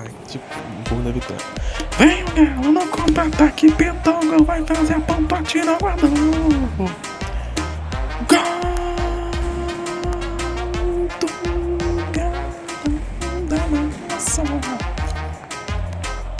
ataque, tipo, um gol da vitória. Vem, Galo, no contra-ataque, Pentango vai trazer a pontatina, guardou. Gol do Galo da nação.